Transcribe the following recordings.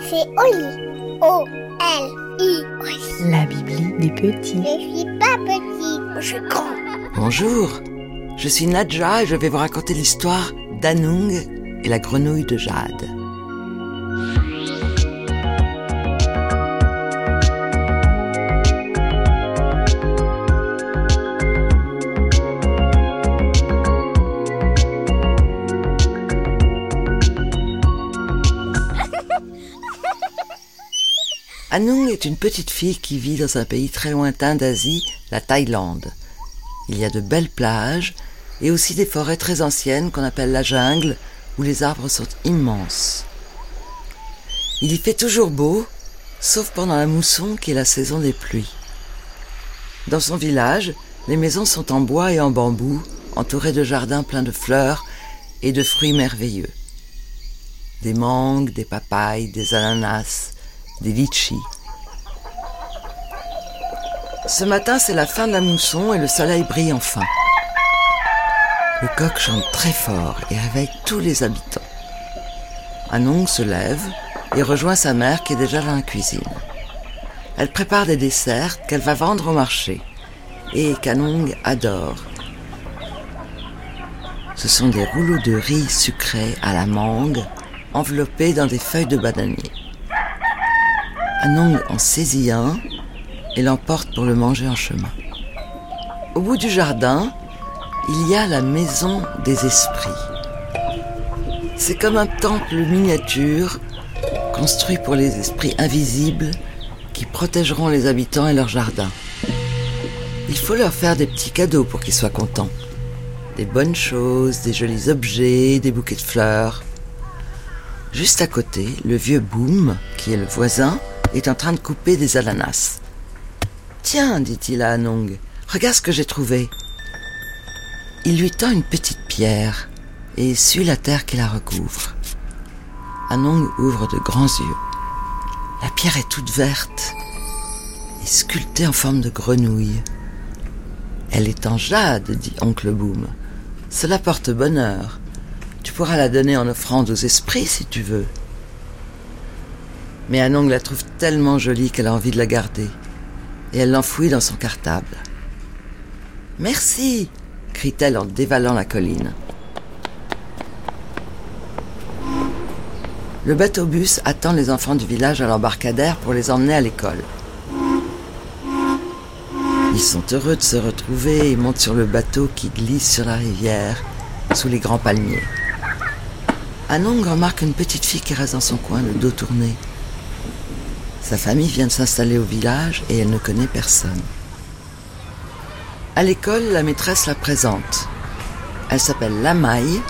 C'est Oli. O-L-I. La Bibli des petits. Je suis pas petit, je suis grand. Bonjour, je suis Nadja et je vais vous raconter l'histoire d'Anung et la grenouille de jade. Anung est une petite fille qui vit dans un pays très lointain d'Asie, la Thaïlande. Il y a de belles plages et aussi des forêts très anciennes qu'on appelle la jungle, où les arbres sont immenses. Il y fait toujours beau, sauf pendant la mousson qui est la saison des pluies. Dans son village, les maisons sont en bois et en bambou, entourées de jardins pleins de fleurs et de fruits merveilleux. Des mangues, des papayes, des ananas, des litchis. Ce matin, c'est la fin de la mousson et le soleil brille enfin. Le coq chante très fort et réveille tous les habitants. Anong se lève et rejoint sa mère qui est déjà dans la cuisine. Elle prépare des desserts qu'elle va vendre au marché et qu'Anong adore. Ce sont des rouleaux de riz sucré à la mangue enveloppés dans des feuilles de bananier. Anong en saisit un et l'emporte pour le manger en chemin. Au bout du jardin, il y a la maison des esprits. C'est comme un temple miniature construit pour les esprits invisibles qui protégeront les habitants et leur jardin. Il faut leur faire des petits cadeaux pour qu'ils soient contents. Des bonnes choses, des jolis objets, des bouquets de fleurs. Juste à côté, le vieux Boom, qui est le voisin, est en train de couper des ananas. Tiens, dit-il à Anong, regarde ce que j'ai trouvé. Il lui tend une petite pierre et suit la terre qui la recouvre. Anong ouvre de grands yeux. La pierre est toute verte et sculptée en forme de grenouille. Elle est en jade, dit oncle Boom. Cela porte bonheur. Tu pourras la donner en offrande aux esprits si tu veux. Mais Anong la trouve tellement jolie qu'elle a envie de la garder. Et elle l'enfouit dans son cartable. Merci, crie-t-elle en dévalant la colline. Le bateau-bus attend les enfants du village à l'embarcadère pour les emmener à l'école. Ils sont heureux de se retrouver et montent sur le bateau qui glisse sur la rivière, sous les grands palmiers. Anong remarque une petite fille qui reste dans son coin, le dos tourné. Sa famille vient de s'installer au village et elle ne connaît personne. À l'école, la maîtresse la présente. Elle s'appelle Lamaille,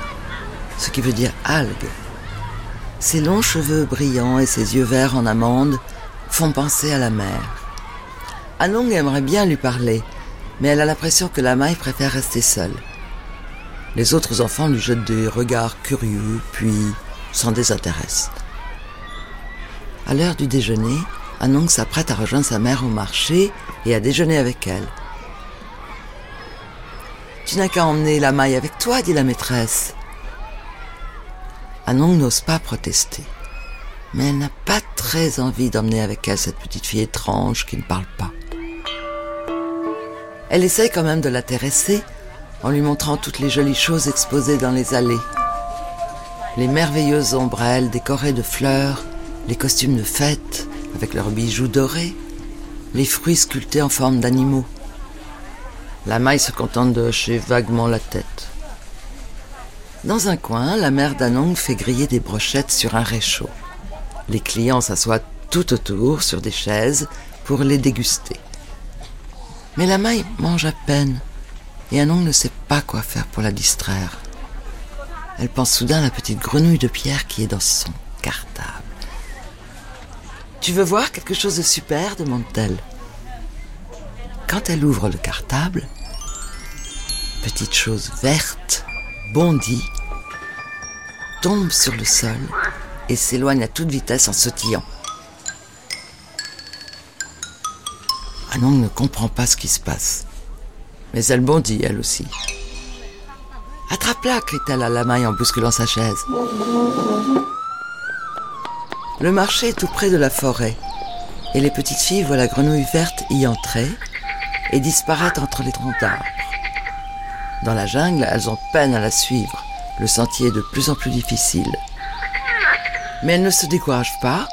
ce qui veut dire algue. Ses longs cheveux brillants et ses yeux verts en amande font penser à la mer. Anong aimerait bien lui parler, mais elle a l'impression que Lamaille préfère rester seule. Les autres enfants lui jettent des regards curieux, puis s'en désintéressent. À l'heure du déjeuner, Anong s'apprête à rejoindre sa mère au marché et à déjeuner avec elle. Tu n'as qu'à emmener la maille avec toi, dit la maîtresse. Anong n'ose pas protester. Mais elle n'a pas très envie d'emmener avec elle cette petite fille étrange qui ne parle pas. Elle essaye quand même de l'intéresser en lui montrant toutes les jolies choses exposées dans les allées. Les merveilleuses ombrelles décorées de fleurs, les costumes de fête avec leurs bijoux dorés, les fruits sculptés en forme d'animaux. La maille se contente de hocher vaguement la tête. Dans un coin, la mère d'Anong fait griller des brochettes sur un réchaud. Les clients s'assoient tout autour sur des chaises pour les déguster. Mais la maille mange à peine et Anong ne sait pas quoi faire pour la distraire. Elle pense soudain à la petite grenouille de pierre qui est dans son cartable. Tu veux voir quelque chose de super demande-t-elle. Quand elle ouvre le cartable, petite chose verte bondit, tombe sur le sol et s'éloigne à toute vitesse en sautillant. Anong ne comprend pas ce qui se passe, mais elle bondit elle aussi. Attrape-la, crie-t-elle à la maille en bousculant sa chaise. Le marché est tout près de la forêt, et les petites filles voient la grenouille verte y entrer et disparaître entre les troncs d'arbres. Dans la jungle, elles ont peine à la suivre. Le sentier est de plus en plus difficile. Mais elles ne se découragent pas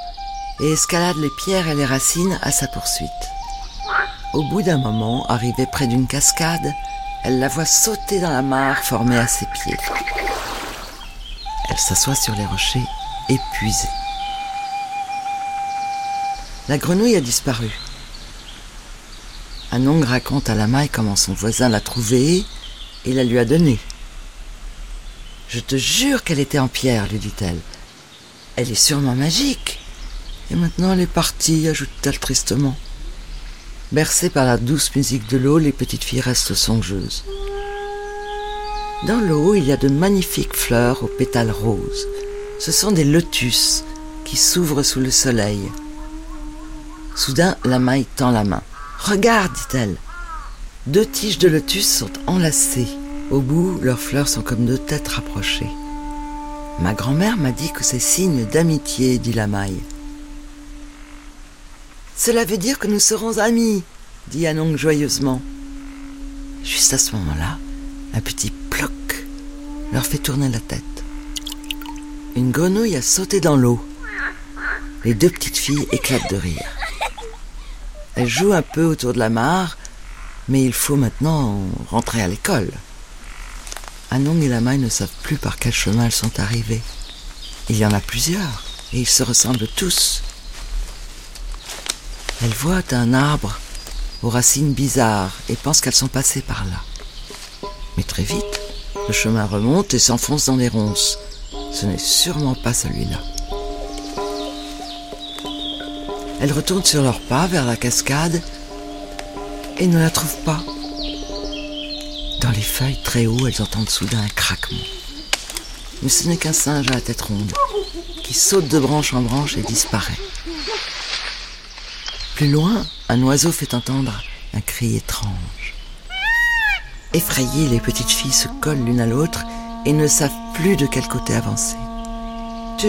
et escaladent les pierres et les racines à sa poursuite. Au bout d'un moment, arrivée près d'une cascade, elle la voit sauter dans la mare formée à ses pieds. Elle s'assoit sur les rochers, épuisée. La grenouille a disparu. Anong raconte à la maille comment son voisin l'a trouvée et la lui a donnée. Je te jure qu'elle était en pierre, lui dit-elle. Elle est sûrement magique. Et maintenant elle est partie, ajoute-t-elle tristement. Bercées par la douce musique de l'eau, les petites filles restent songeuses. Dans l'eau, il y a de magnifiques fleurs aux pétales roses. Ce sont des lotus qui s'ouvrent sous le soleil. Soudain, la maille tend la main. Regarde, dit-elle. Deux tiges de lotus sont enlacées. Au bout, leurs fleurs sont comme deux têtes rapprochées. Ma grand-mère m'a dit que c'est signe d'amitié, dit la maille. Cela veut dire que nous serons amis, dit Anong joyeusement. Juste à ce moment-là, un petit ploc leur fait tourner la tête. Une grenouille a sauté dans l'eau. Les deux petites filles éclatent de rire. Elles jouent un peu autour de la mare, mais il faut maintenant rentrer à l'école. Anong et la maille ne savent plus par quel chemin elles sont arrivées. Il y en a plusieurs, et ils se ressemblent tous. Elles voient un arbre aux racines bizarres et pensent qu'elles sont passées par là. Mais très vite, le chemin remonte et s'enfonce dans les ronces. Ce n'est sûrement pas celui-là. Elles retournent sur leurs pas vers la cascade et ne la trouvent pas. Dans les feuilles très haut, elles entendent soudain un craquement. Mais ce n'est qu'un singe à la tête ronde qui saute de branche en branche et disparaît. Plus loin, un oiseau fait entendre un cri étrange. Effrayées, les petites filles se collent l'une à l'autre et ne savent plus de quel côté avancer. Tu,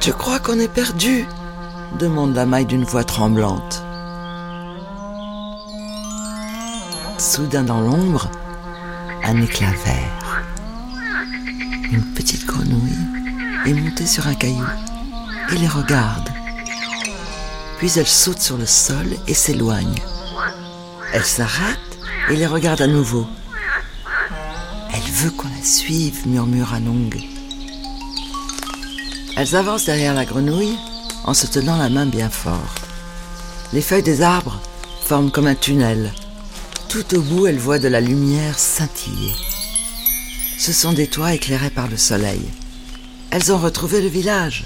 tu crois qu'on est perdu? Demande la maille d'une voix tremblante. Soudain dans l'ombre, un éclat vert. Une petite grenouille est montée sur un caillou et les regarde. Puis elle saute sur le sol et s'éloigne. Elle s'arrête et les regarde à nouveau. Elle veut qu'on la suive, murmure Anong. Elles avancent derrière la grenouille en se tenant la main bien fort. Les feuilles des arbres forment comme un tunnel. Tout au bout, elles voient de la lumière scintiller. Ce sont des toits éclairés par le soleil. Elles ont retrouvé le village.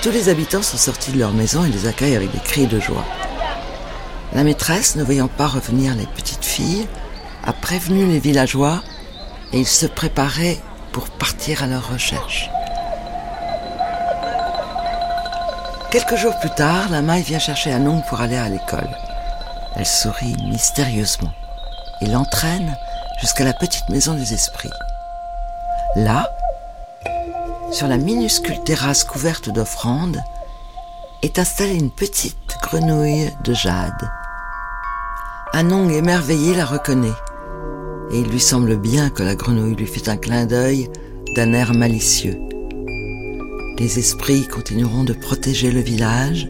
Tous les habitants sont sortis de leur maison et les accueillent avec des cris de joie. La maîtresse, ne voyant pas revenir les petites filles, a prévenu les villageois et ils se préparaient pour partir à leur recherche. Quelques jours plus tard, la maille vient chercher Anong pour aller à l'école. Elle sourit mystérieusement et l'entraîne jusqu'à la petite maison des esprits. Là, sur la minuscule terrasse couverte d'offrandes, est installée une petite grenouille de jade. Anong émerveillé la reconnaît, et il lui semble bien que la grenouille lui fait un clin d'œil d'un air malicieux. Les esprits continueront de protéger le village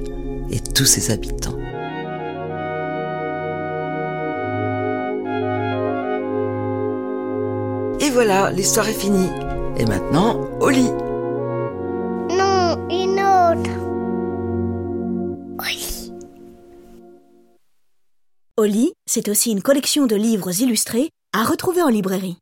et tous ses habitants. Et voilà, l'histoire est finie. Et maintenant, au lit. Non, une autre. Oui. Oli, c'est aussi une collection de livres illustrés à retrouver en librairie.